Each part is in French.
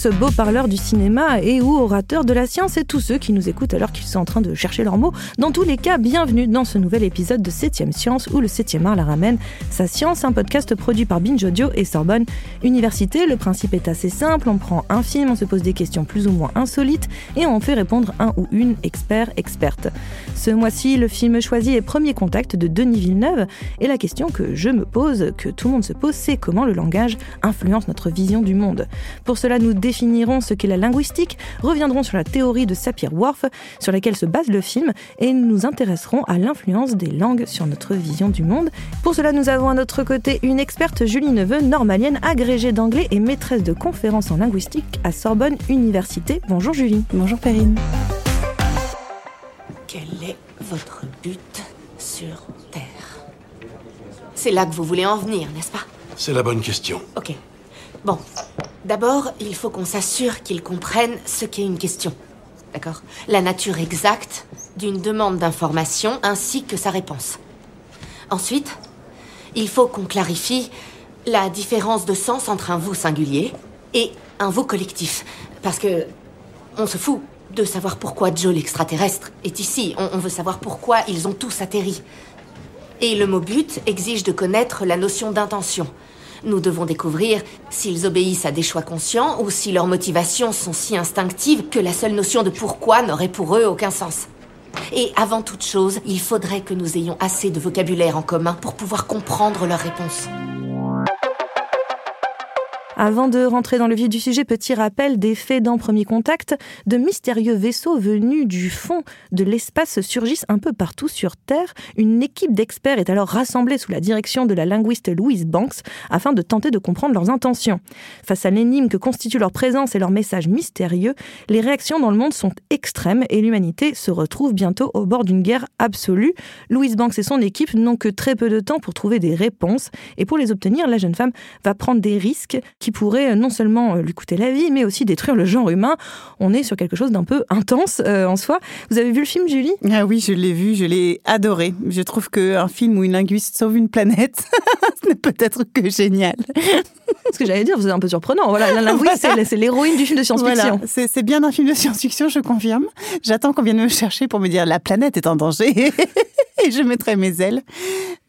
Tous, beaux parleurs du cinéma et ou orateurs de la science et tous ceux qui nous écoutent alors qu'ils sont en train de chercher leurs mots. Dans tous les cas, bienvenue dans ce nouvel épisode de 7ème Science où le 7ème art la ramène. Sa science, un podcast produit par Binge Audio et Sorbonne Université. Le principe est assez simple, on prend un film, on se pose des questions plus ou moins insolites et on fait répondre un ou une expert, experte. Ce mois-ci, le film choisi est Premier Contact de Denis Villeneuve et la question que je me pose, que tout le monde se pose, c'est comment le langage influence notre vision du monde. Pour cela, nous définirons ce qu'est la linguistique, reviendrons sur la théorie de Sapir-Whorf, sur laquelle se base le film, et nous nous intéresserons à l'influence des langues sur notre vision du monde. Pour cela, nous avons à notre côté une experte, Julie Neveu, normalienne, agrégée d'anglais et maîtresse de conférences en linguistique à Sorbonne Université. Bonjour Julie. Bonjour Perrine. Quel est votre but sur Terre? C'est là que vous voulez en venir, n'est-ce pas? C'est la bonne question. Ok. Bon, d'abord, il faut qu'on s'assure qu'ils comprennent ce qu'est une question. D'accord? La nature exacte d'une demande d'information ainsi que sa réponse. Ensuite, il faut qu'on clarifie la différence de sens entre un vous singulier et un vous collectif. Parce que on se fout de savoir pourquoi Joe l'extraterrestre est ici. On, veut savoir pourquoi ils ont tous atterri. Et le mot but exige de connaître la notion d'intention. Nous devons découvrir s'ils obéissent à des choix conscients ou si leurs motivations sont si instinctives que la seule notion de pourquoi n'aurait pour eux aucun sens. Et avant toute chose, il faudrait que nous ayons assez de vocabulaire en commun pour pouvoir comprendre leurs réponses. Avant de rentrer dans le vif du sujet, petit rappel des faits dans Premier Contact. De mystérieux vaisseaux venus du fond de l'espace surgissent un peu partout sur Terre. Une équipe d'experts est alors rassemblée sous la direction de la linguiste Louise Banks afin de tenter de comprendre leurs intentions. Face à l'énigme que constitue leur présence et leur message mystérieux, les réactions dans le monde sont extrêmes et l'humanité se retrouve bientôt au bord d'une guerre absolue. Louise Banks et son équipe n'ont que très peu de temps pour trouver des réponses et pour les obtenir, la jeune femme va prendre des risques qui pourraient non seulement lui coûter la vie, mais aussi détruire le genre humain. On est sur quelque chose d'un peu intense euh, en soi. Vous avez vu le film, Julie? Ah oui, je l'ai vu, je l'ai adoré. Je trouve qu'un film où une linguiste sauve une planète, ce n'est peut-être que génial. Ce que j'allais dire, c'est un peu surprenant. Voilà, la linguiste, Voilà. c'est l'héroïne du film de science-fiction. Voilà, c'est bien un film de science-fiction, je confirme. J'attends qu'on vienne me chercher pour me dire la planète est en danger et je mettrai mes ailes.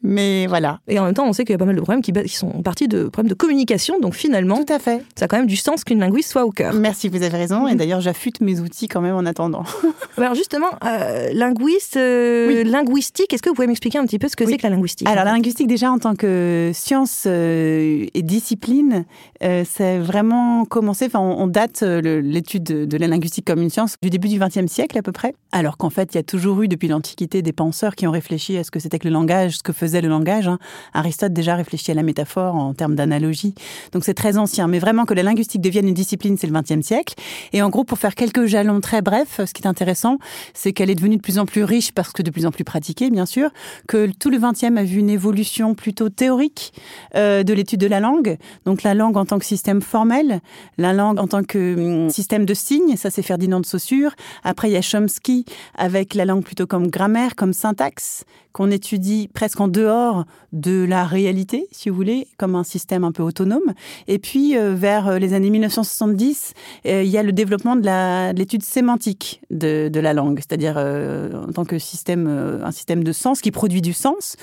Mais voilà. Et en même temps, on sait qu'il y a pas mal de problèmes qui, qui sont partis de problèmes de communication. Donc finalement, Tout à fait. ça a quand même du sens qu'une linguiste soit au cœur. Merci, vous avez raison. Et d'ailleurs, j'affûte mes outils quand même en attendant. Alors justement, euh, linguiste, euh, Oui. linguistique, est-ce que vous pouvez m'expliquer un petit peu ce que Oui. c'est que la linguistique? Alors la linguistique déjà en tant que science euh, et discipline, c'est vraiment commencé. Enfin, on, on date l'étude de, de la linguistique comme une science du début du XXe siècle à peu près. Alors qu'en fait, il y a toujours eu depuis l'Antiquité des penseurs qui ont réfléchi à ce que c'était que le langage, ce que faisait le langage. hein. Aristote déjà réfléchit à la métaphore en termes d'analogie. Donc c'est très ancien. Mais vraiment que la linguistique devienne une discipline, c'est le XXe siècle. Et en gros, pour faire quelques jalons très brefs, ce qui est intéressant, c'est qu'elle est devenue de plus en plus riche parce que de plus en plus pratiquée, bien sûr, que tout le XXe a vu une évolution plutôt théorique euh, de l'étude de la langue. Donc la langue en tant que système formel, la langue en tant que hum, système de signes, ça c'est Ferdinand de Saussure. Après il y a Chomsky avec la langue plutôt comme grammaire, comme syntaxe, qu'on étudie presque en dehors de la réalité, si vous voulez, comme un système un peu autonome. Et puis euh, vers euh, les années 1970, euh, il y a le développement de l'étude sémantique de, la langue, c'est-à-dire en tant que système, un système de sens qui produit du sens.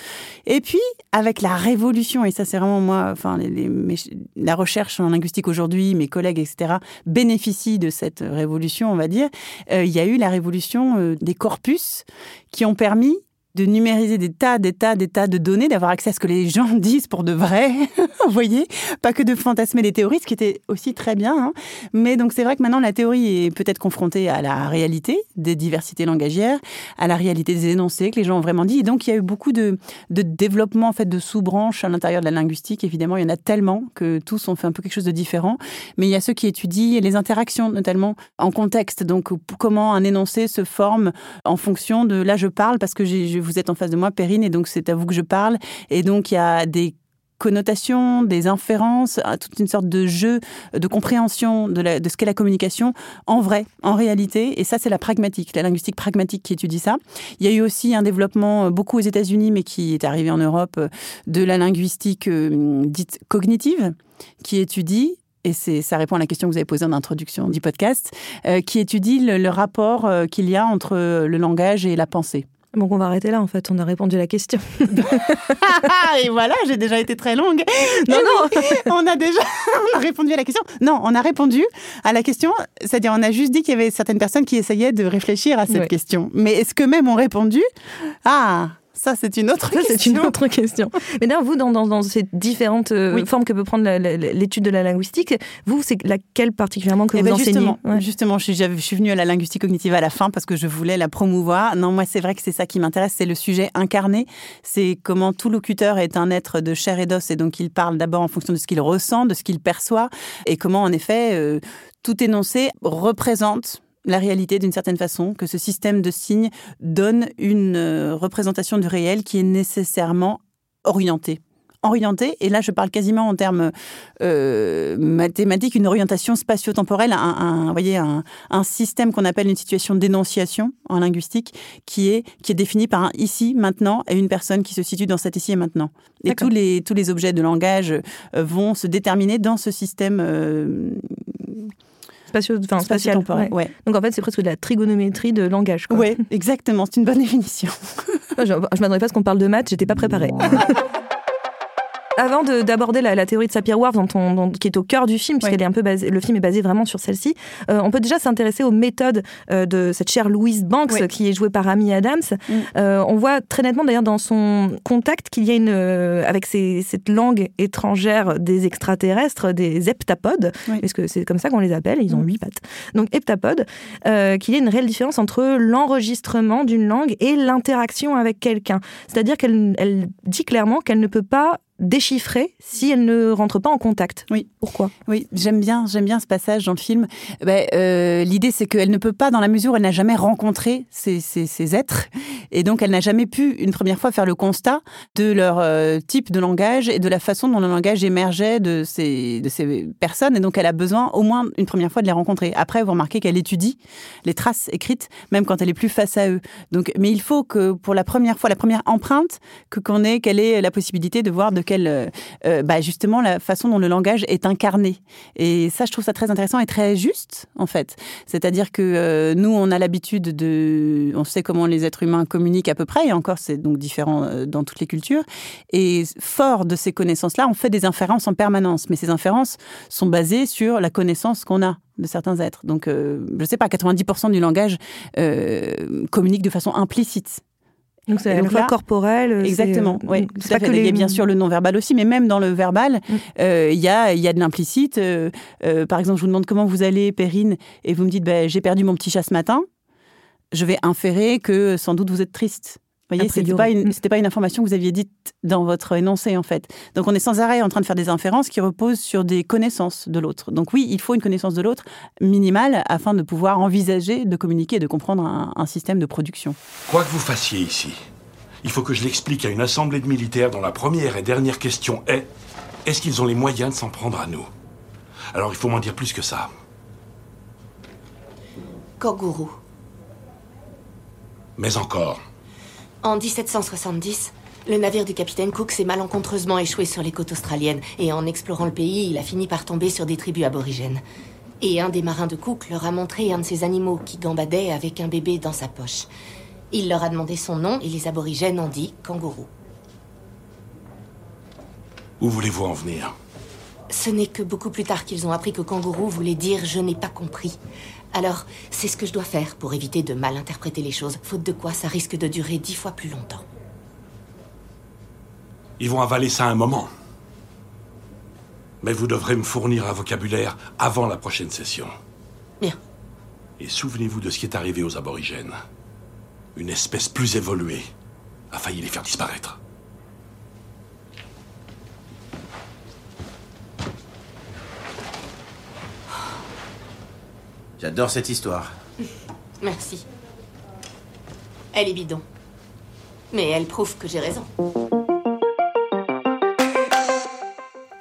Et puis, avec la révolution, et ça c'est vraiment moi, enfin, les- la recherche en linguistique aujourd'hui, mes collègues, etc., bénéficient de cette révolution, on va dire, il y a eu la révolution des corpus qui ont permis de numériser des tas, des tas, des tas de données, d'avoir accès à ce que les gens disent pour de vrai, vous voyez, pas que de fantasmer les théories, ce qui était aussi très bien. hein. Mais donc c'est vrai que maintenant la théorie est peut-être confrontée à la réalité des diversités langagières, à la réalité des énoncés que les gens ont vraiment dit. Et donc il y a eu beaucoup de, développement en fait de sous-branches à l'intérieur de la linguistique. Évidemment, il y en a tellement que tous ont fait un peu quelque chose de différent. Mais il y a ceux qui étudient les interactions, notamment en contexte. Donc comment un énoncé se forme en fonction de là je parle parce que j'ai- vous êtes en face de moi, Perrine, et donc c'est à vous que je parle. Et donc il y a des connotations, des inférences, à toute une sorte de jeu de compréhension de, ce qu'est la communication en vrai, en réalité. Et ça, c'est la pragmatique, la linguistique pragmatique qui étudie ça. Il y a eu aussi un développement, euh, beaucoup aux États-Unis, mais qui est arrivé en Europe, euh, de la linguistique euh, dite cognitive, qui étudie et ça répond à la question que vous avez posée en introduction du podcast, euh, qui étudie le, rapport euh, qu'il y a entre le langage et la pensée. Donc on va arrêter là en fait, on a répondu à la question. et voilà, j'ai déjà été très longue. Non, non, on a déjà on a répondu à la question. Non, on a répondu à la question, c'est-à-dire on a juste dit qu'il y avait certaines personnes qui essayaient de réfléchir à cette Ouais. question. Mais est-ce que même ont répondu? Ah, ça c'est une autre Ça, question. c'est une autre question. Mais d'ailleurs, vous, dans, dans, dans ces différentes euh, Oui. formes que peut prendre la- la- l'étude de la linguistique, vous, c'est laquelle particulièrement que Eh vous ben, enseignez justement, Ouais. justement, je suis, j'avais- je suis venue à la linguistique cognitive à la fin parce que je voulais la promouvoir. Non, moi, c'est vrai que c'est ça qui m'intéresse, c'est le sujet incarné. C'est comment tout locuteur est un être de chair et d'os et donc il parle d'abord en fonction de ce qu'il ressent, de ce qu'il perçoit et comment, en effet, euh, tout énoncé représente la réalité d'une certaine façon, que ce système de signes donne une euh, représentation du réel qui est nécessairement orientée. Orientée, et là je parle quasiment en termes euh, mathématiques, une orientation spatio-temporelle, un, voyez, un, un système qu'on appelle une situation d'énonciation en linguistique, qui est, qui est défini par un ici, maintenant, et une personne qui se situe dans cet ici et maintenant. Et tous les, tous les objets de langage euh, vont se déterminer dans ce système euh, Spatio, enfin, spatial. spatio-temporel. ouais. Ouais. Donc en fait, c'est presque de la trigonométrie de langage. Ouais, exactement, c'est une bonne définition. Moi, Je, je m'attendais pas à ce qu'on parle de maths, j'étais pas préparée. Avant de- d'aborder la, la théorie de Sapir-Whorf, dont on- dont- qui est au cœur du film, puisqu'elle est un peu basée, le film est basé vraiment sur celle-ci, euh, on peut déjà s'intéresser aux méthodes euh, de cette chère Louise Banks, qui est jouée par Amy Adams. Mm. Euh, on voit très nettement d'ailleurs dans son contact qu'il y a une, euh, avec ces- cette langue étrangère des extraterrestres, des heptapodes, Oui. parce que c'est comme ça qu'on les appelle, ils ont Mm. huit pattes. Donc heptapodes, euh, qu'il y a une réelle différence entre l'enregistrement d'une langue et l'interaction avec quelqu'un. C'est-à-dire qu'elle elle dit clairement qu'elle ne peut pas déchiffrer si elle ne rentre pas en contact. Oui. Pourquoi? Oui, j'aime bien, j'aime bien ce passage dans le film. Ben, euh, L'idée, c'est qu'elle ne peut pas, dans la mesure où elle n'a jamais rencontré ces, ces- ces êtres, et donc elle n'a jamais pu, une première fois, faire le constat de leur euh, type de langage et de la façon dont le langage émergeait de ces, de ces personnes, et donc elle a besoin, au moins une première fois, de les rencontrer. Après, vous remarquez qu'elle étudie les traces écrites, même quand elle est plus face à eux. Donc, mais il faut que, pour la première fois, la première empreinte, que qu'on ait, qu'elle ait la possibilité de voir de euh, euh, bah, justement, la façon dont le langage est incarné. Et ça, je trouve ça très intéressant et très juste, en fait. C'est-à-dire que euh, nous, on a l'habitude de, on sait comment les êtres humains communiquent à peu près, et encore, c'est donc différent euh, dans toutes les cultures. Et fort de ces connaissances-là, on fait des inférences en permanence. Mais ces inférences sont basées sur la connaissance qu'on a de certains êtres. Donc, je sais pas, 90% du langage communique de façon implicite. Donc c'est la là- corporel. euh, Exactement, euh, c'est tout à fait. Il y a bien sûr le non-verbal aussi, mais même dans le verbal, Mm. euh, il y, a, y a de l'implicite. Euh, par exemple, je vous demande comment vous allez, Perrine, et vous me dites ben, j'ai perdu mon petit chat ce matin. Je vais inférer que sans doute vous êtes triste. Vous voyez, c'était pas une, Mm. c'était pas une information que vous aviez dite dans votre énoncé en fait. Donc on est sans arrêt en train de faire des inférences qui reposent sur des connaissances de l'autre. Donc oui, il faut une connaissance de l'autre minimale afin de pouvoir envisager de communiquer et de comprendre un, un système de production. Quoi que vous fassiez ici, il faut que je l'explique à une assemblée de militaires dont la première et dernière question est est-ce qu'ils ont les moyens de s'en prendre à nous? Alors il faut m'en dire plus que ça. Kangourou. Mais encore. En 1770, le navire du capitaine Cook s'est malencontreusement échoué sur les côtes australiennes et en explorant le pays, il a fini par tomber sur des tribus aborigènes. Et un des marins de Cook leur a montré un de ces animaux qui gambadait avec un bébé dans sa poche. Il leur a demandé son nom et les aborigènes ont dit kangourou. Où voulez-vous en venir? Ce n'est que beaucoup plus tard qu'ils ont appris que kangourou voulait dire je n'ai pas compris. Alors, c'est ce que je dois faire pour éviter de mal interpréter les choses, faute de quoi ça risque de durer dix fois plus longtemps. Ils vont avaler ça un moment. Mais vous devrez me fournir un vocabulaire avant la prochaine session. Bien. Et souvenez-vous de ce qui est arrivé aux aborigènes. Une espèce plus évoluée a failli les faire disparaître. J'adore cette histoire. Merci. Elle est bidon. Mais elle prouve que j'ai raison.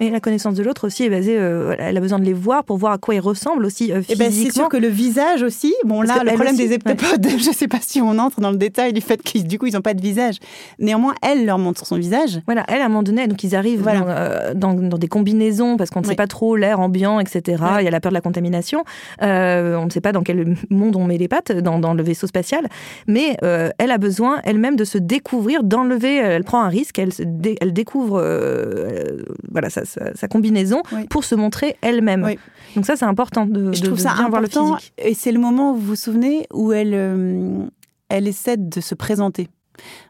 Et la connaissance de l'autre aussi est basée, euh, elle a besoin de les voir pour voir à quoi ils ressemblent aussi euh, Eh ben, physiquement. c'est sûr que le visage aussi. Bon, Parce là, le problème aussi, des heptapodes, je sais pas si on entre dans le détail du fait qu'ils, du coup, ils n'ont pas de visage. Néanmoins, elle leur montre son visage. Voilà, elle, à un moment donné, donc ils arrivent Voilà. dans, euh, dans, dans des combinaisons parce qu'on ne sait pas trop l'air ambiant, etc. Il y a la peur de la contamination. On ne sait pas dans quel monde on met les pattes dans, dans le vaisseau spatial. Mais elle a besoin elle-même de se découvrir, d'enlever. Elle prend un risque, elle, se dé- elle découvre voilà, sa, sa- sa combinaison Oui. pour se montrer elle-même. Oui. Donc ça, c'est important de, Je de- trouve de ça bien voir le physique. Et c'est le moment, vous vous souvenez, où elle, euh, elle essaie de se présenter.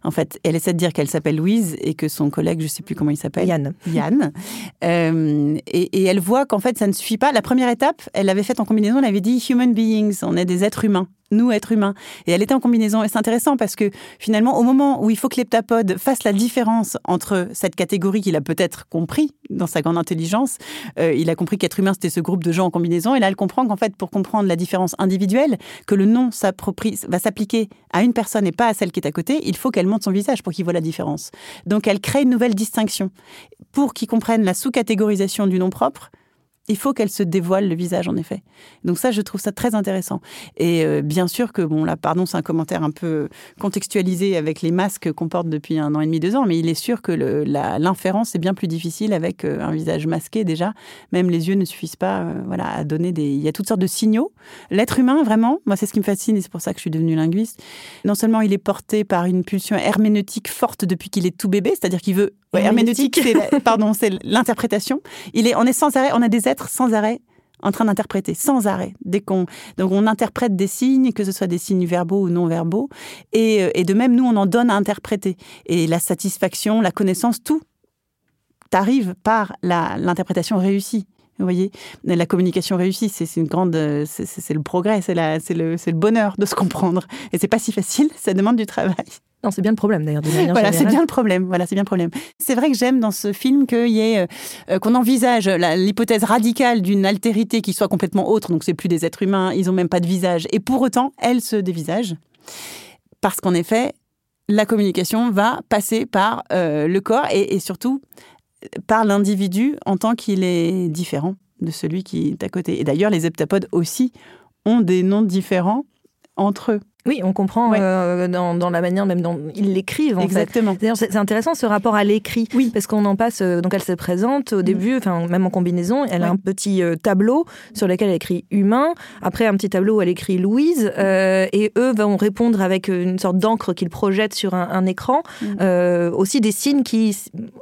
En fait, elle essaie de dire qu'elle s'appelle Louise et que son collègue, je sais plus comment il s'appelle, Yann. Yann. Euh, et, et elle voit qu'en fait, ça ne suffit pas. La première étape, elle l'avait faite en combinaison, elle avait dit human beings, on est des êtres humains. Nous, êtres humains. Et elle était en combinaison. Et c'est intéressant parce que finalement, au moment où il faut que l'heptapode fasse la différence entre cette catégorie qu'il a peut-être compris dans sa grande intelligence, euh, il a compris qu'être humain, c'était ce groupe de gens en combinaison. Et là, elle comprend qu'en fait, pour comprendre la différence individuelle, que le nom va s'appliquer à une personne et pas à celle qui est à côté, il faut qu'elle montre son visage pour qu'il voit la différence. Donc, elle crée une nouvelle distinction. Pour qu'ils comprennent la sous-catégorisation du nom propre, il faut qu'elle se dévoile le visage, en effet. Donc ça, je trouve ça très intéressant. Et euh, bien sûr que, bon, là, pardon, c'est un commentaire un peu contextualisé avec les masques qu'on porte depuis un an et demi, deux ans, mais il est sûr que l'inférence est bien plus difficile avec euh, un visage masqué déjà. Même les yeux ne suffisent pas euh, voilà, à donner des... Il y a toutes sortes de signaux. L'être humain, vraiment, moi, c'est ce qui me fascine et c'est pour ça que je suis devenue linguiste. Non seulement il est porté par une pulsion herméneutique forte depuis qu'il est tout bébé, c'est-à-dire qu'il veut... Ouais, herméneutique, c'est pardon, c'est l'interprétation. Il est, on est sans arrêt, on a des êtres sans arrêt en train d'interpréter, sans arrêt. Dès qu'on, donc on interprète des signes, que ce soit des signes verbaux ou non verbaux, et, euh, et de même nous on en donne à interpréter. Et la satisfaction, la connaissance, tout arrive par la- l'interprétation réussie. Vous voyez, la communication réussie, c'est c'est une grande, c'est- le progrès, c'est la- c'est le, c'est le bonheur de se comprendre. Et c'est pas si facile, ça demande du travail. Non, c'est bien le problème d'ailleurs. Voilà, c'est bien le problème. Voilà, c'est bien le problème. C'est vrai que j'aime dans ce film qu'il y ait, euh, euh, qu'on envisage l'hypothèse radicale d'une altérité qui soit complètement autre. Donc, c'est plus des êtres humains, ils ont même pas de visage. Et pour autant, elle se dévisage. Parce qu'en effet, la communication va passer par euh, le corps et, et surtout par l'individu en tant qu'il est différent de celui qui est à côté. Et d'ailleurs, les heptapodes aussi ont des noms différents entre eux. Oui, on comprend Ouais. euh, dans, dans la manière même dont ils l'écrivent en. Exactement. C'est intéressant ce rapport à l'écrit, Oui. parce qu'on en passe. euh, donc, elle se présente au début, enfin même en combinaison, elle a un petit euh, tableau sur lequel elle écrit humain. Après, un petit tableau où elle écrit Louise, euh, et eux vont répondre avec une sorte d'encre qu'ils projettent sur un, un écran. Mm. Euh, aussi des signes qui,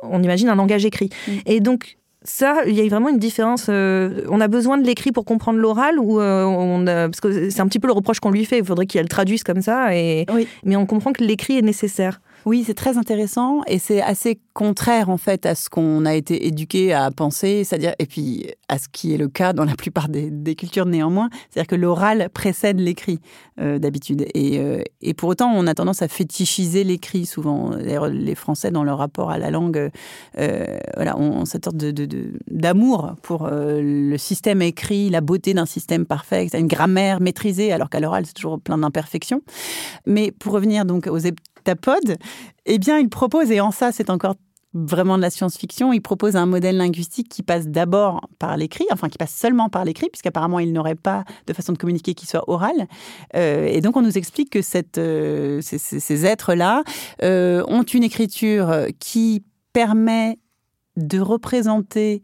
on imagine un langage écrit. Mm. Et donc. Ça, il y a vraiment une différence. euh, on a besoin de l'écrit pour comprendre l'oral ou euh, on a- parce que c'est un petit peu le reproche qu'on lui fait. Il faudrait qu'elle traduise comme ça. Et Oui. mais on comprend que l'écrit est nécessaire. Oui, c'est très intéressant et c'est assez contraire en fait à ce qu'on a été éduqué à penser, c'est-à-dire et puis à ce qui est le cas dans la plupart des, cultures néanmoins, c'est-à-dire que l'oral précède l'écrit euh, d'habitude et, euh, et pour autant on a tendance à fétichiser l'écrit souvent. D'ailleurs les Français dans leur rapport à la langue, euh, voilà, ont cette sorte d'amour pour euh, le système écrit, la beauté d'un système parfait, une grammaire maîtrisée, alors qu'à l'oral c'est toujours plein d'imperfections. Mais pour revenir donc aux heptapodes, eh bien, il propose, et en ça, c'est encore vraiment de la science-fiction, il propose un modèle linguistique qui passe d'abord par l'écrit, enfin qui passe seulement par l'écrit, puisqu'apparemment il n'aurait pas de façon de communiquer qui soit orale. Euh, et donc on nous explique que euh, ces êtres-là euh, ont une écriture qui permet de représenter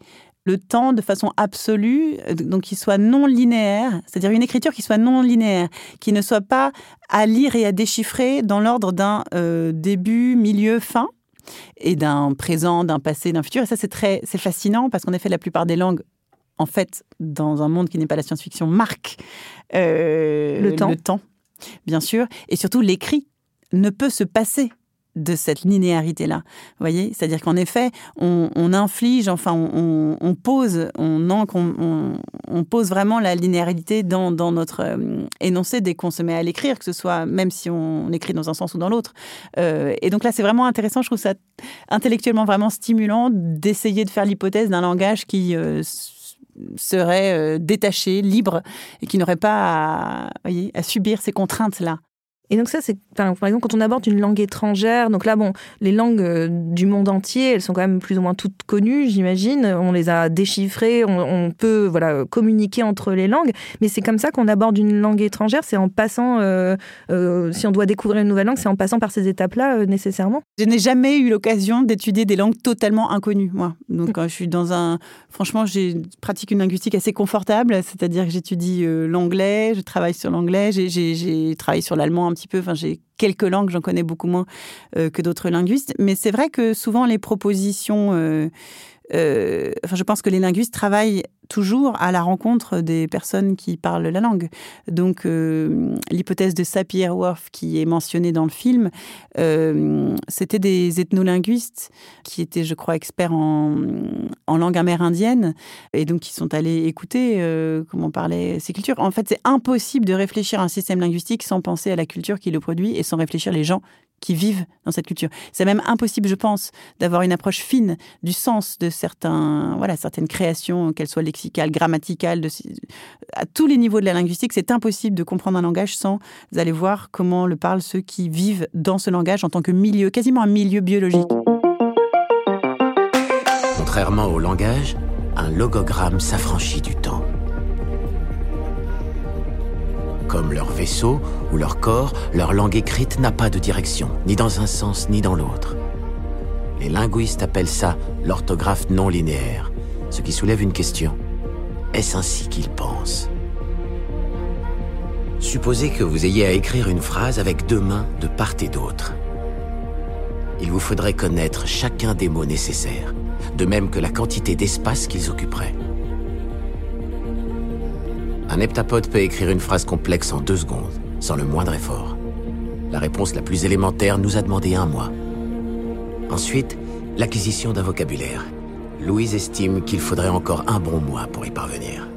le temps de façon absolue, euh, donc qui soit non linéaire, c'est-à-dire une écriture qui soit non linéaire, qui ne soit pas à lire et à déchiffrer dans l'ordre d'un euh, début, milieu, fin, et d'un présent, d'un passé, d'un futur. Et ça, c'est très, c'est fascinant parce qu'en effet, la plupart des langues, en fait, dans un monde qui n'est pas la science-fiction, marquent euh, Le temps. le temps, bien sûr, et surtout l'écrit ne peut se passer de cette linéarité-là. Voyez? C'est-à-dire qu'en effet, on, inflige, enfin, on, pose, on on, pose vraiment la linéarité dans, dans notre euh, énoncé dès qu'on se met à l'écrire, que ce soit même si on écrit dans un sens ou dans l'autre. Euh, et donc là, c'est vraiment intéressant, je trouve ça intellectuellement vraiment stimulant d'essayer de faire l'hypothèse d'un langage qui euh, serait détaché, libre, et qui n'aurait pas voyez, à subir ces contraintes-là. Et donc ça, c'est par exemple quand on aborde une langue étrangère. Donc là, bon, les langues euh, du monde entier, elles sont quand même plus ou moins toutes connues, j'imagine. On les a déchiffrées, on, peut voilà communiquer entre les langues. Mais c'est comme ça qu'on aborde une langue étrangère. C'est en passant, euh, euh, si on doit découvrir une nouvelle langue, c'est en passant par ces étapes-là nécessairement. Je n'ai jamais eu l'occasion d'étudier des langues totalement inconnues, moi. Donc je suis dans un, franchement, j'ai pratique une linguistique assez confortable, c'est-à-dire que j'étudie l'anglais, je travaille sur l'anglais, j'ai travaillé sur l'allemand un peu. Enfin, j'ai quelques langues, j'en connais beaucoup moins euh, que d'autres linguistes. Mais c'est vrai que souvent les propositions, euh, euh, enfin, je pense que les linguistes travaillent toujours à la rencontre des personnes qui parlent la langue. Donc, l'hypothèse de Sapir-Whorf qui est mentionnée dans le film, c'était des ethnolinguistes qui étaient, je crois, experts en, en langue amérindienne et donc qui sont allés écouter comment parlaient ces cultures. En fait, c'est impossible de réfléchir à un système linguistique sans penser à la culture qui le produit et sans réfléchir les gens qui vivent dans cette culture. C'est même impossible, je pense, d'avoir une approche fine du sens de certains, voilà, certaines créations, qu'elles soient lexicales, grammaticales, à tous les niveaux de la linguistique. C'est impossible de comprendre un langage sans aller voir comment le parlent ceux qui vivent dans ce langage en tant que milieu, quasiment un milieu biologique. Contrairement au langage, un logogramme s'affranchit du temps. Comme leur vaisseau ou leur corps, leur langue écrite n'a pas de direction, ni dans un sens ni dans l'autre. Les linguistes appellent ça l'orthographe non linéaire, ce qui soulève une question. Est-ce ainsi qu'ils pensent? Supposez que vous ayez à écrire une phrase avec deux mains de part et d'autre. Il vous faudrait connaître chacun des mots nécessaires, de même que la quantité d'espace qu'ils occuperaient. Un heptapode peut écrire une phrase complexe en deux secondes, sans le moindre effort. La réponse la plus élémentaire nous a demandé un mois. Ensuite, l'acquisition d'un vocabulaire. Louise estime qu'il faudrait encore un bon mois pour y parvenir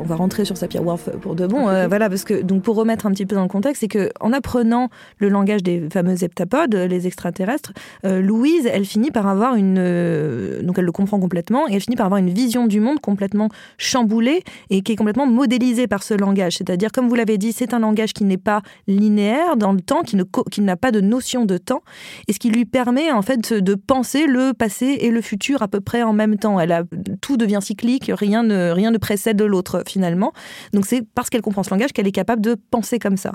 on va rentrer sur Sapir-Whorf pour de bon. Euh, voilà, parce que donc pour remettre un petit peu dans le contexte, c'est que en apprenant le langage des fameux heptapodes, les extraterrestres, euh, Louise, elle finit par avoir une, euh, donc elle le comprend complètement et elle finit par avoir une vision du monde complètement chamboulée et qui est complètement modélisée par ce langage. C'est-à-dire, comme vous l'avez dit, c'est un langage qui n'est pas linéaire dans le temps, qui ne qui n'a pas de notion de temps, et ce qui lui permet en fait de penser le passé et le futur à peu près en même temps. Elle a tout devient cyclique, rien ne rien ne précède l'autre finalement. Donc c'est parce qu'elle comprend ce langage qu'elle est capable de penser comme ça.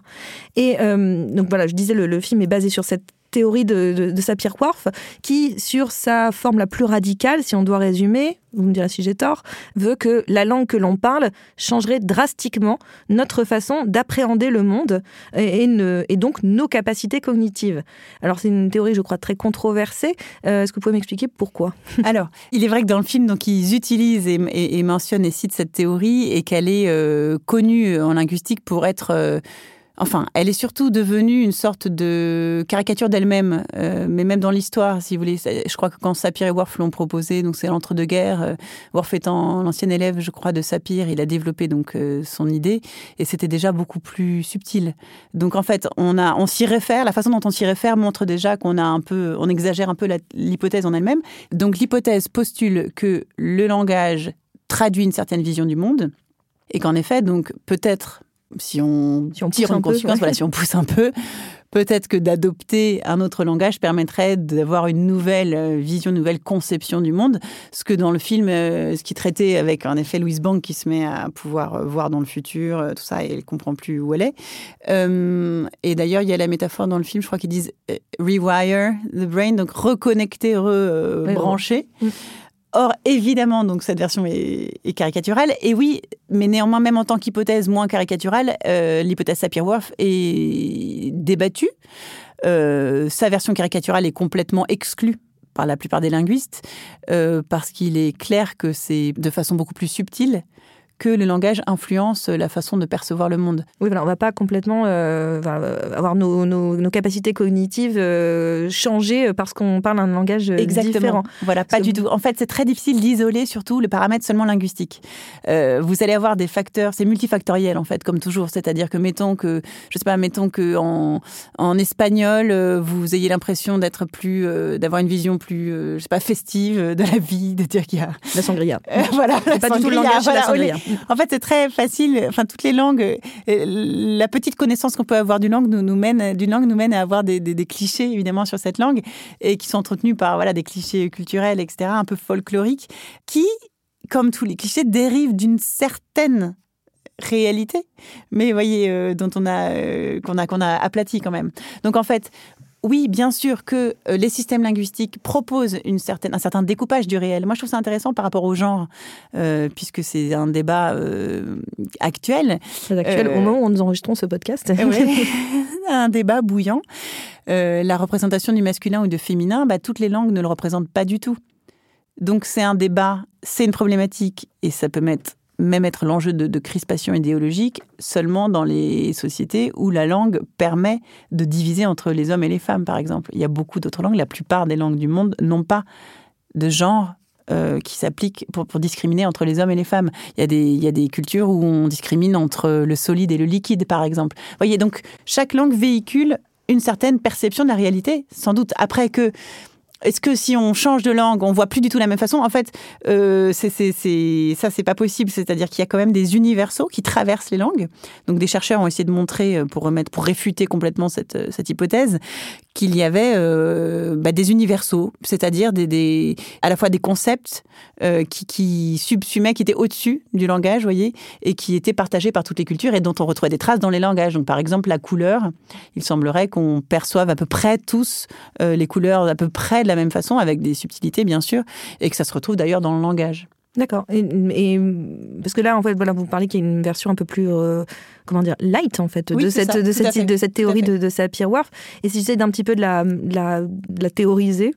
Et euh, donc voilà, je disais, le, le film est basé sur cette théorie de, Sapir-Whorf, qui, sur sa forme la plus radicale, si on doit résumer, vous me direz si j'ai tort, veut que la langue que l'on parle changerait drastiquement notre façon d'appréhender le monde et, et, donc nos capacités cognitives. Alors c'est une théorie, je crois, très controversée. Euh, est-ce que vous pouvez m'expliquer pourquoi? Alors, il est vrai que dans le film, donc, ils utilisent et, mentionnent et citent cette théorie et qu'elle est euh, connue en linguistique pour être... Euh, Enfin, elle est surtout devenue une sorte de caricature d'elle-même, euh, mais même dans l'histoire, si vous voulez. Je crois que quand Sapir et Worf l'ont proposé, donc c'est l'entre-deux-guerres, euh, Worf étant l'ancien élève, je crois, de Sapir, il a développé donc euh, son idée, et c'était déjà beaucoup plus subtil. Donc en fait, on on s'y réfère. La façon dont on s'y réfère montre déjà qu'on a un peu, on exagère un peu l'hypothèse en elle-même. Donc l'hypothèse postule que le langage traduit une certaine vision du monde, et qu'en effet, donc peut-être si on, si on tire une conséquence, voilà, si on pousse un peu, peut-être que d'adopter un autre langage permettrait d'avoir une nouvelle euh, vision, une nouvelle conception du monde. Ce que dans le film, euh, ce qui traitait avec en effet Louise Bank qui se met à pouvoir euh, voir dans le futur, tout ça, et elle comprend plus où elle est. et d'ailleurs, il y a la métaphore dans le film, je crois qu'ils disent rewire the brain, donc reconnecter, rebrancher. Oui, Or, évidemment, donc cette version est, caricaturale. Et oui, mais néanmoins, même en tant qu'hypothèse moins caricaturale, euh, l'hypothèse Sapir-Whorf est débattue. Euh, sa version caricaturale est complètement exclue par la plupart des linguistes, euh, parce qu'il est clair que c'est de façon beaucoup plus subtile que le langage influence la façon de percevoir le monde. Oui, voilà, on ne va pas complètement euh, avoir nos, nos, capacités cognitives euh, changer parce qu'on parle un langage euh, Exactement. différent. Voilà, pas du tout. En fait, c'est très difficile d'isoler surtout le paramètre seulement linguistique. vous allez avoir des facteurs, c'est multifactoriel en fait, comme toujours. C'est-à-dire que mettons que, je sais pas, mettons que en, en espagnol, vous ayez l'impression d'être plus, d'avoir une vision plus, je sais pas, festive de la vie, de dire qu'il y a la sangria. voilà, c'est pas du tout le langage de la sangria En fait, c'est très facile. Enfin, toutes les langues, euh, la petite connaissance qu'on peut avoir d'une langue nous, mène, d'une langue nous mène à avoir des, des, clichés évidemment sur cette langue et qui sont entretenus par voilà des clichés culturels, etc., un peu folkloriques, qui, comme tous les clichés, dérivent d'une certaine réalité, mais voyez, euh, dont on a, euh, qu'on a, qu'on a aplati quand même. Donc en fait, oui, bien sûr que euh, les systèmes linguistiques proposent une certaine, un certain découpage du réel. Moi, je trouve ça intéressant par rapport au genre, puisque c'est un débat actuel. Très actuel, au moment où nous enregistrons ce podcast. un débat bouillant. la représentation du masculin ou du féminin, bah, toutes les langues ne le représentent pas du tout. Donc c'est un débat, c'est une problématique, et ça peut mettre même être l'enjeu de, crispation idéologique seulement dans les sociétés où la langue permet de diviser entre les hommes et les femmes, par exemple. Il y a beaucoup d'autres langues, la plupart des langues du monde n'ont pas de genre euh, qui s'applique pour, discriminer entre les hommes et les femmes. Il y, a des, il y a des cultures où on discrimine entre le solide et le liquide, par exemple. Vous voyez, donc chaque langue véhicule une certaine perception de la réalité, sans doute. Après que est-ce que si on change de langue, on voit plus du tout la même façon? En fait, euh, c'est, c'est, ça, c'est pas possible. C'est-à-dire qu'il y a quand même des universaux qui traversent les langues. Donc, des chercheurs ont essayé de montrer, euh, pour remettre, pour réfuter complètement cette, euh, cette hypothèse, qu'il y avait euh, bah, des universaux, c'est-à-dire des, des, à la fois des concepts euh, qui, qui subsumaient, qui étaient au-dessus du langage, voyez, et qui étaient partagés par toutes les cultures et dont on retrouvait des traces dans les langages. Donc, par exemple, la couleur, il semblerait qu'on perçoive à peu près tous les couleurs à peu près de la même façon, avec des subtilités bien sûr, et que ça se retrouve d'ailleurs dans le langage. D'accord. Et, parce que là, en fait, voilà, vous parlez qu'il y a une version un peu plus, euh, comment dire, light en fait de cette de cette, de cette théorie de, de Sapir-Whorf. Et si j'essaie d'un petit peu de la la, la théoriser,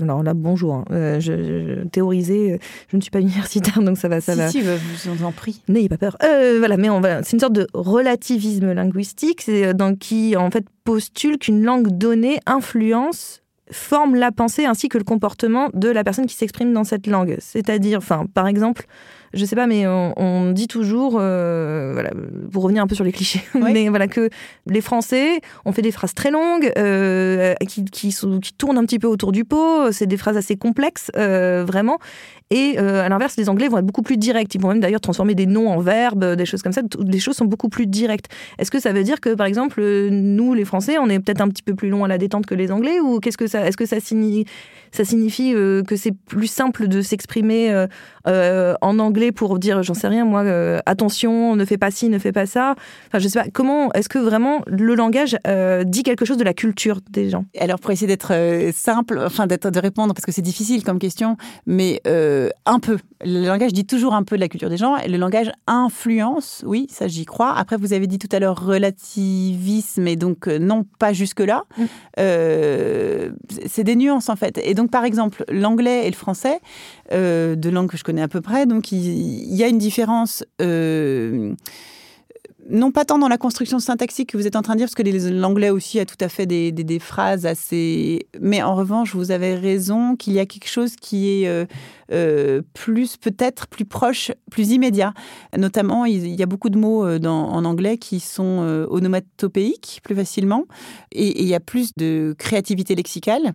alors là, bonjour, hein, euh, je, théoriser, je ne suis pas universitaire, donc ça va, ça si, va. Si, vous en prie. N'ayez pas peur. Euh, voilà, mais on va. C'est une sorte de relativisme linguistique, c'est dans qui en fait postule qu'une langue donnée influence forme la pensée ainsi que le comportement de la personne qui s'exprime dans cette langue. C'est-à-dire, enfin, par exemple, je sais pas, mais on, dit toujours, euh, voilà, pour revenir un peu sur les clichés, mais voilà que les Français ont fait des phrases très longues euh, qui, qui, qui, tournent un petit peu autour du pot. C'est des phrases assez complexes, euh, vraiment. Et à l'inverse, les Anglais vont être beaucoup plus directs. Ils vont même d'ailleurs transformer des noms en verbes, des choses comme ça. Les choses sont beaucoup plus directes. Est-ce que ça veut dire que, par exemple, nous, les Français, on est peut-être un petit peu plus long à la détente que les Anglais, ou qu'est-ce que ça, est-ce que ça signifie, ça signifie que c'est plus simple de s'exprimer en anglais pour dire, j'en sais rien, moi, euh, attention, ne fais pas ci, ne fais pas ça. Enfin, je sais pas, comment est-ce que vraiment le langage euh, dit quelque chose de la culture des gens? Alors, pour essayer d'être euh, simple, enfin, d'être, de répondre, parce que c'est difficile comme question, mais un peu. Le langage dit toujours un peu de la culture des gens, et le langage influence, oui, ça j'y crois. Après, vous avez dit tout à l'heure relativisme, et donc non, pas jusque-là. Mm. c'est des nuances, en fait. Et donc, par exemple, l'anglais et le français, de langues que je connais à peu près, donc il y a une différence. Euh, non pas tant dans la construction syntaxique que vous êtes en train de dire, parce que l'anglais aussi a tout à fait des, des, phrases assez... Mais en revanche, vous avez raison qu'il y a quelque chose qui est euh, plus peut-être plus proche, plus immédiat. Notamment, il y a beaucoup de mots euh, en anglais qui sont euh, onomatopéiques plus facilement, et, il y a plus de créativité lexicale,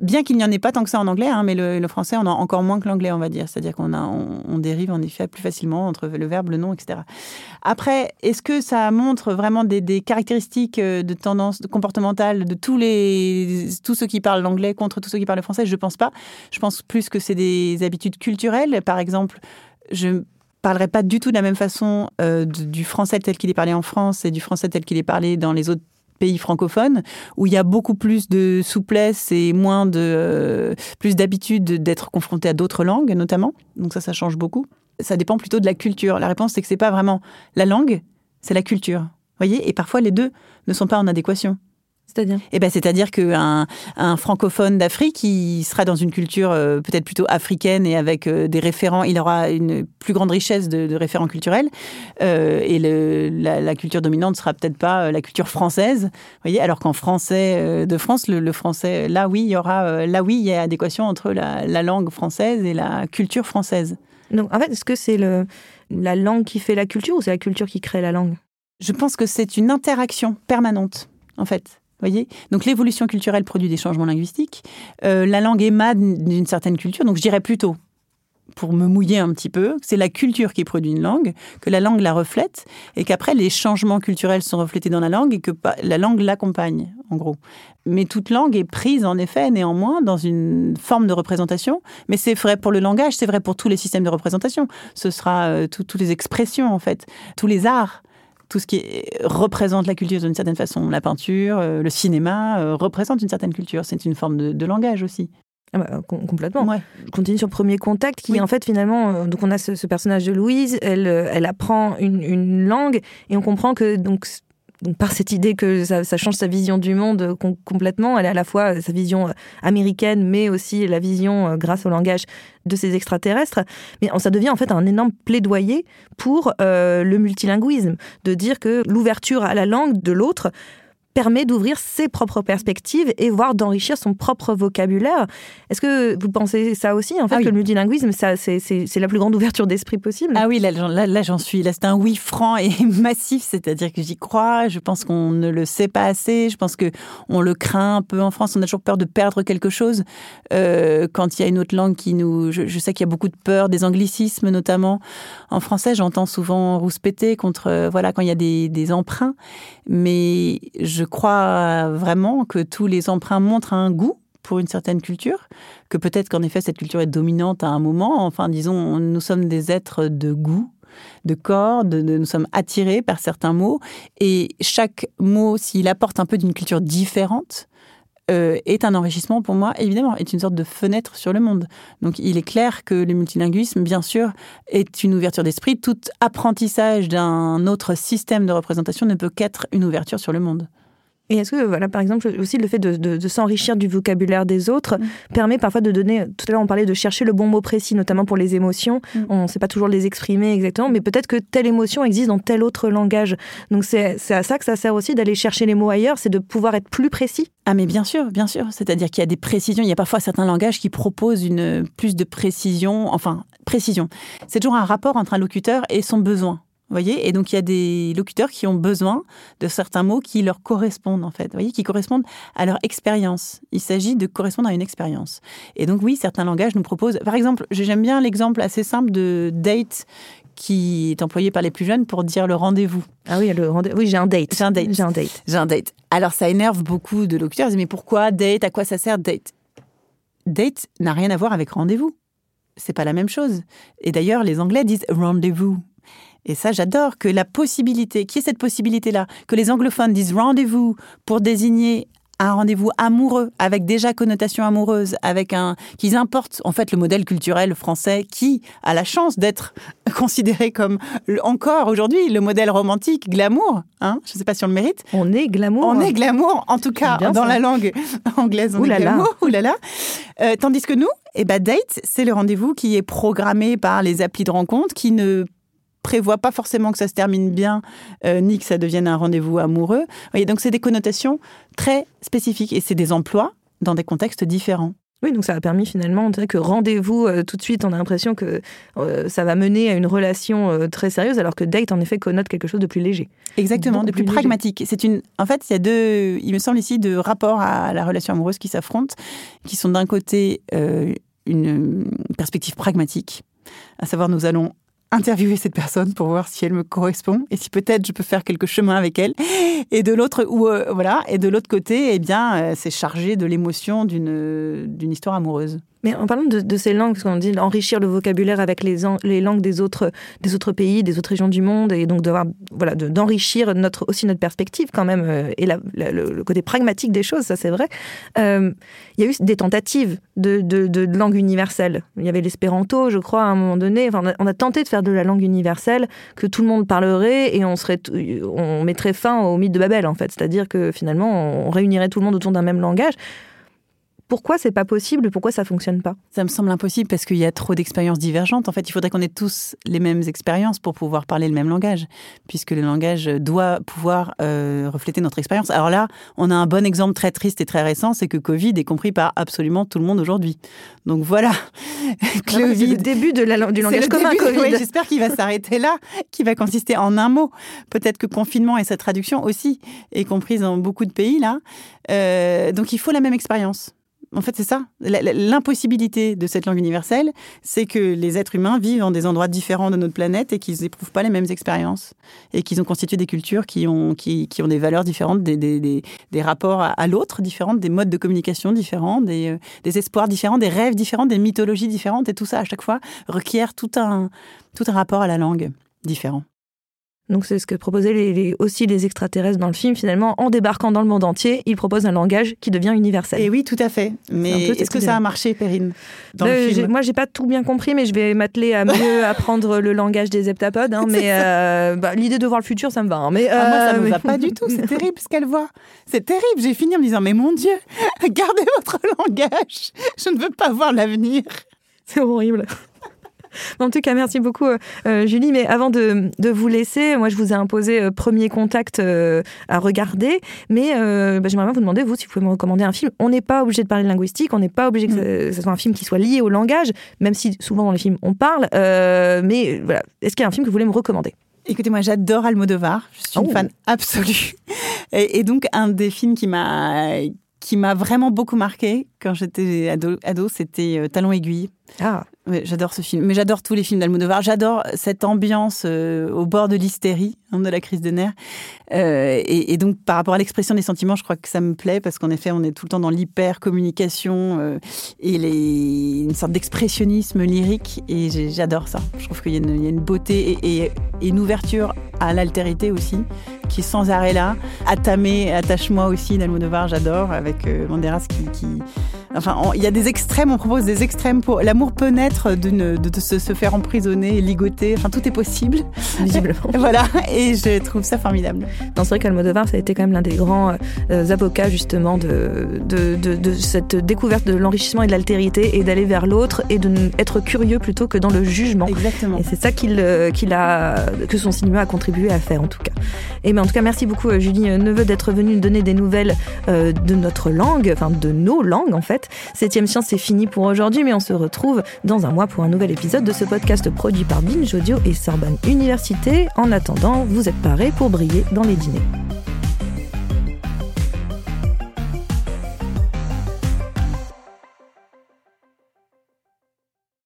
bien qu'il n'y en ait pas tant que ça en anglais, hein, mais le, français on a encore moins que l'anglais, on va dire. C'est-à-dire qu'on dérive en effet plus facilement entre le verbe, le nom, etc. Après, est-ce que ça montre vraiment des, caractéristiques de tendance comportementale de tous les tous ceux qui parlent l'anglais contre tous ceux qui parlent le français? Je pense pas. Je pense plus que c'est des habitudes culturelles. Par exemple, je parlerai pas du tout de la même façon euh, du français tel qu'il est parlé en France et du français tel qu'il est parlé dans les autres pays francophones où il y a beaucoup plus de souplesse et moins de euh, plus d'habitude d'être confronté à d'autres langues notamment. Donc ça, ça change beaucoup. Ça dépend plutôt de la culture. La réponse c'est que c'est pas vraiment la langue, c'est la culture. Voyez, et parfois les deux ne sont pas en adéquation. C'est-à-dire? Eh ben, C'est-à-dire qu'un un francophone d'Afrique, il sera dans une culture euh, peut-être plutôt africaine et avec euh, des référents, il aura une plus grande richesse de, référents culturels. Euh, et le, la, culture dominante sera peut-être pas la culture française. Voyez Alors qu'en français de France, le, français, là oui, il y aura, là oui, il y a adéquation entre la, la langue française et la culture française. Donc en fait, est-ce que c'est le, la langue qui fait la culture ou c'est la culture qui crée la langue? Je pense que c'est une interaction permanente, en fait. Voyez donc l'évolution culturelle produit des changements linguistiques. Euh, la langue émane d'une certaine culture, donc je dirais plutôt pour me mouiller un petit peu, c'est la culture qui produit une langue, que la langue la reflète, et qu'après les changements culturels sont reflétés dans la langue et que la langue l'accompagne, en gros. Mais toute langue est prise, en effet, néanmoins, dans une forme de représentation. Mais c'est vrai pour le langage, c'est vrai pour tous les systèmes de représentation. Ce sera euh, toutes les expressions, en fait, tous les arts tout ce qui représente la culture d'une certaine façon. La peinture, euh, le cinéma euh, représente une certaine culture. C'est une forme de langage aussi. Ah bah, complètement. Je continue sur Premier Contact, qui en fait finalement, euh, donc on a ce, personnage de Louise, elle, elle apprend une, langue et on comprend que donc, par cette idée que ça, change sa vision du monde euh, complètement, elle a à la fois sa vision américaine, mais aussi la vision grâce au langage de ces extraterrestres. Mais ça devient en fait un énorme plaidoyer pour le multilinguisme, de dire que l'ouverture à la langue de l'autre permet d'ouvrir ses propres perspectives et voire d'enrichir son propre vocabulaire. Est-ce que vous pensez ça aussi, en fait, ah que le multilinguisme, c'est la plus grande ouverture d'esprit possible? Ah oui, là, là, j'en suis. Là, c'est un oui franc et massif, c'est-à-dire que j'y crois. Je pense qu'on ne le sait pas assez. Je pense que on le craint un peu en France. On a toujours peur de perdre quelque chose euh, quand il y a une autre langue qui nous. Je, sais qu'il y a beaucoup de peur, des anglicismes notamment. En français, j'entends souvent rouspéter contre voilà quand il y a des, des emprunts, mais je je crois vraiment que tous les emprunts montrent un goût pour une certaine culture, que peut-être qu'en effet cette culture est dominante à un moment. Enfin, disons, nous sommes des êtres de goût, de corps, nous sommes attirés par certains mots, et chaque mot, s'il apporte un peu d'une culture différente, euh, est un enrichissement pour moi, évidemment, est une sorte de fenêtre sur le monde. Donc il est clair que le multilinguisme, bien sûr, est une ouverture d'esprit. Tout apprentissage d'un autre système de représentation ne peut qu'être une ouverture sur le monde. Et est-ce que, voilà, par exemple, aussi le fait de, s'enrichir du vocabulaire des autres mm. permet parfois de donner, tout à l'heure on parlait de chercher le bon mot précis, notamment pour les émotions, mm. on ne sait pas toujours les exprimer exactement, mais peut-être que telle émotion existe dans tel autre langage. Donc c'est à ça que ça sert aussi d'aller chercher les mots ailleurs, c'est de pouvoir être plus précis. Ah mais bien sûr, bien sûr. C'est-à-dire qu'il y a des précisions, il y a parfois certains langages qui proposent une plus de précision, enfin précision. C'est toujours un rapport entre un locuteur et son besoin voyez Et donc, il y a des locuteurs qui ont besoin de certains mots qui leur correspondent, en fait. voyez Qui correspondent à leur expérience. Il s'agit de correspondre à une expérience. Et donc, oui, certains langages nous proposent. Par exemple, j'aime bien l'exemple assez simple de date qui est employé par les plus jeunes pour dire le rendez-vous. Ah oui, le rendez oui, j'ai un date. J'ai un date. J'ai un date. J'ai un date. Alors ça énerve beaucoup de locuteurs. Ils disent mais pourquoi date? À quoi ça sert date? Date n'a rien à voir avec rendez-vous. C'est pas la même chose. Et d'ailleurs, les Anglais disent rendez-vous. Et ça, j'adore que la possibilité, qui est cette possibilité-là, que les anglophones disent rendez-vous pour désigner un rendez-vous amoureux, avec déjà connotation amoureuse, avec un qu'ils importent en fait le modèle culturel français qui a la chance d'être considéré comme encore aujourd'hui le modèle romantique glamour. Hein Je ne sais pas si on le mérite. On est glamour. On est glamour, en tout cas dans la langue anglaise. On est glamour. Oulala. Euh, tandis que nous, eh ben date, c'est le rendez-vous qui est programmé par les applis de rencontre, qui ne prévoit pas forcément que ça se termine bien, euh, ni que ça devienne un rendez-vous amoureux. Donc c'est des connotations très spécifiques et c'est des emplois dans des contextes différents. Oui, donc ça a permis finalement, on dirait que rendez-vous euh, tout de suite, on a l'impression que euh, ça va mener à une relation très sérieuse, alors que date en effet connote quelque chose de plus léger. Exactement, de plus, pragmatique. C'est une, en fait, il y a deux, il me semble ici, deux rapports à la relation amoureuse qui s'affrontent, qui sont d'un côté une perspective pragmatique, à savoir nous allons interviewer cette personne pour voir si elle me correspond et si peut-être je peux faire quelque chemin avec elle. Et de l'autre, euh, voilà, et de l'autre côté, eh bien, euh, c'est chargé de l'émotion d'une d'une histoire amoureuse. Mais en parlant de, ces langues, parce qu'on dit enrichir le vocabulaire avec les, langues des autres, pays, des autres régions du monde, et donc d'avoir voilà, d'enrichir aussi notre perspective quand même, euh, et le, côté pragmatique des choses, ça c'est vrai. Euh, il y a eu des tentatives de, langue universelle. Il y avait l'espéranto, je crois, à un moment donné. Enfin, on, a, tenté de faire de la langue universelle que tout le monde parlerait et on, on mettrait fin au mythe de Babel, en fait. C'est-à-dire que finalement, on réunirait tout le monde autour d'un même langage pourquoi c'est pas possible Pourquoi ça fonctionne pas? Ça me semble impossible parce qu'il y a trop d'expériences divergentes. En fait, il faudrait qu'on ait tous les mêmes expériences pour pouvoir parler le même langage, puisque le langage doit pouvoir euh, refléter notre expérience. Alors là, on a un bon exemple très triste et très récent, c'est que Covid est compris par absolument tout le monde aujourd'hui. Donc voilà, C'est le début de la, du langage commun. J'espère qu'il va s'arrêter là, qui va consister en un mot. Peut-être que confinement et sa traduction aussi est comprise dans beaucoup de pays là. Euh, donc il faut la même expérience. En fait, c'est ça. L'impossibilité de cette langue universelle, c'est que les êtres humains vivent dans des endroits différents de notre planète et qu'ils n'éprouvent pas les mêmes expériences. Et qu'ils ont constitué des cultures qui ont, des valeurs différentes, des rapports à, l'autre différents, des modes de communication différents, des, euh, des espoirs différents, des rêves différents, des mythologies différentes. Et tout ça, à chaque fois, requiert tout un, tout un rapport à la langue différent. Donc c'est ce que proposaient les, aussi les extraterrestres dans le film. Finalement, en débarquant dans le monde entier, ils proposent un langage qui devient universel. Et oui, tout à fait. Mais est-ce que ça a marché, Perrine dans le euh, film Moi, j'ai pas tout bien compris, mais je vais m'atteler à mieux apprendre le langage des heptapodes. Hein, mais euh, bah, l'idée de voir le futur, ça me va. Hein, mais ah, moi, ça me euh, va pas du tout. C'est terrible ce qu'elle voit. C'est terrible. J'ai fini en me disant, mais mon Dieu, gardez votre langage. Je ne veux pas voir l'avenir. C'est horrible. En tout cas, merci beaucoup, euh, euh, Julie. Mais avant de, vous laisser, moi, je vous ai imposé euh, premier contact à regarder. Mais bah, j'aimerais bien vous demander, vous, si vous pouvez me recommander un film. On n'est pas obligé de parler linguistique, on n'est pas obligé que ce soit un film qui soit lié au langage, même si souvent dans les films on parle. mais voilà, est-ce qu'il y a un film que vous voulez me recommander? Écoutez, moi j'adore Almodovar, je suis une oh. fan absolue. Et, et, donc un des films qui m'a qui m'a vraiment beaucoup marqué quand j'étais ado, ado c'était Talon aiguille. Ah. j'adore ce film. Mais j'adore tous les films d'Almodovar. J'adore cette ambiance euh, au bord de l'hystérie, hein, de la crise de nerfs. Euh, et, donc, par rapport à l'expression des sentiments, je crois que ça me plaît parce qu'en effet, on est tout le temps dans l'hyper-communication euh, et les, une sorte d'expressionnisme lyrique. Et j'adore ça. Je trouve qu'il y, y, a une beauté et, et, une ouverture à l'altérité aussi, qui est sans arrêt là. Atamé, attache-moi aussi d'Almodovar, j'adore, avec Banderas qui, qui Enfin, il y a des extrêmes, on propose des extrêmes pour. L'amour peut naître de, de, se, faire emprisonner, ligoter, enfin, tout est possible. Visiblement. voilà, et je trouve ça formidable. c'est vrai qu'Almodovar, ça a été quand même l'un des grands euh, avocats, justement, de, de, cette découverte de l'enrichissement et de l'altérité, et d'aller vers l'autre, et de être curieux plutôt que dans le jugement. Exactement. Et c'est ça qu'il euh, qu'il a, que son cinéma a contribué à faire, en tout cas. Et mais en tout cas, merci beaucoup, euh, Julie Neveu, d'être venue donner des nouvelles de notre langue, enfin, de nos langues, en fait. Septième Science, c'est fini pour aujourd'hui, mais on se retrouve dans un mois pour un nouvel épisode de ce podcast produit par Binge Audio et Sorbonne Université. En attendant, vous êtes parés pour briller dans les dîners.